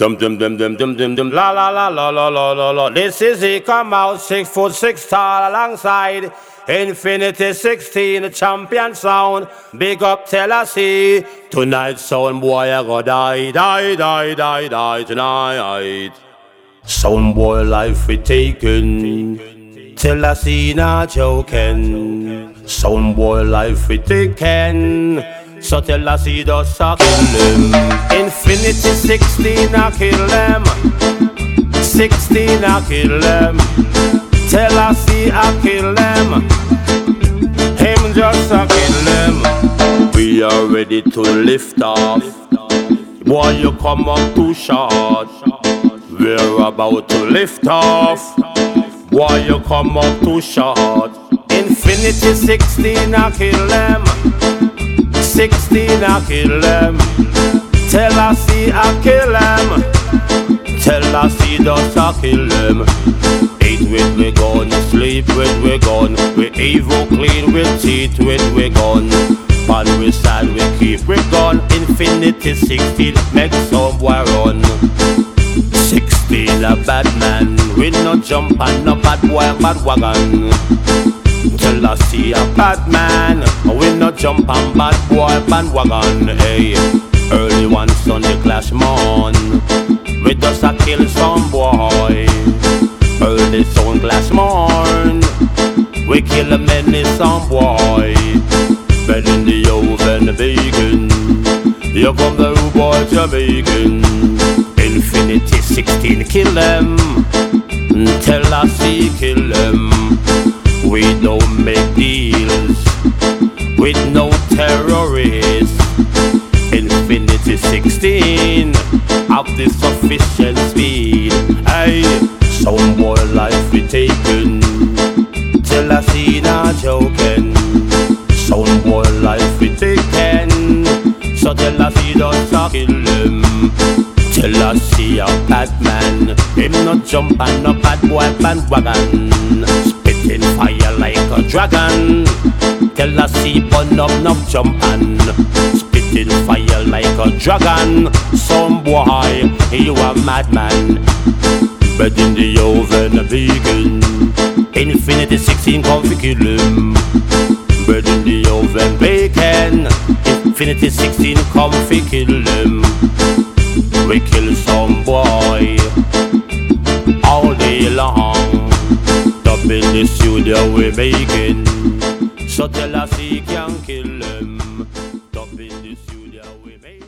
Dum dum dum dum dum dum dum la la la la la la la la. This is it. Come out six foot six tall alongside Infinity 16, the champion sound. Big up Tennessee. Tonight, sound boy, I go die, die, die, die, die tonight. Sound boy, life we taken. Tela-C not joking. Sound boy, life we taken. So Tela-C does a him. Infinity 16 I kill them. 16 I kill them. Tela-C I kill them. Him just a kill them. We are ready to lift off. Boy, you come up too short. We're about to lift off. Boy, you come up too short. Infinity 16 I kill them. 16 I kill them. Tela-C I kill them. Tela-C does I kill them. Eat with we gun, sleep with we gun. We evil clean with teeth with we gun. But we sad we keep we gun. Infinity 16 make some boy run. 16 a bad man. We no jump and no bad boy bad wagon. Tell I see a bad man We no jump on bad boy bandwagon Hey, early one Sunday clash morn We just a kill some boy. Early sound clash morn We kill a many some boy. Bed in the oven bacon Here come the boy Jamaican Infinity 16 kill them Tela-C kill them we don't make deals with no terrorists. Infinity 16 of the sufficient speed. Hey, some boy life we taken Tela-C not joking. Some boy life we taken, so Tela-C don't kill him. Tela-C a bad man, him not jump on no bad boy bandwagon spitting fire like a dragon. Tell us see burn up no jump and spitting fire like a dragon. Some boy, you a madman. But in the oven vegan. Infinity 16 come fi kill him. But in the oven bacon. Infinity 16 come fi kill him. We kill some boy all day long in the studio we making. So Tela-C can kill them. We made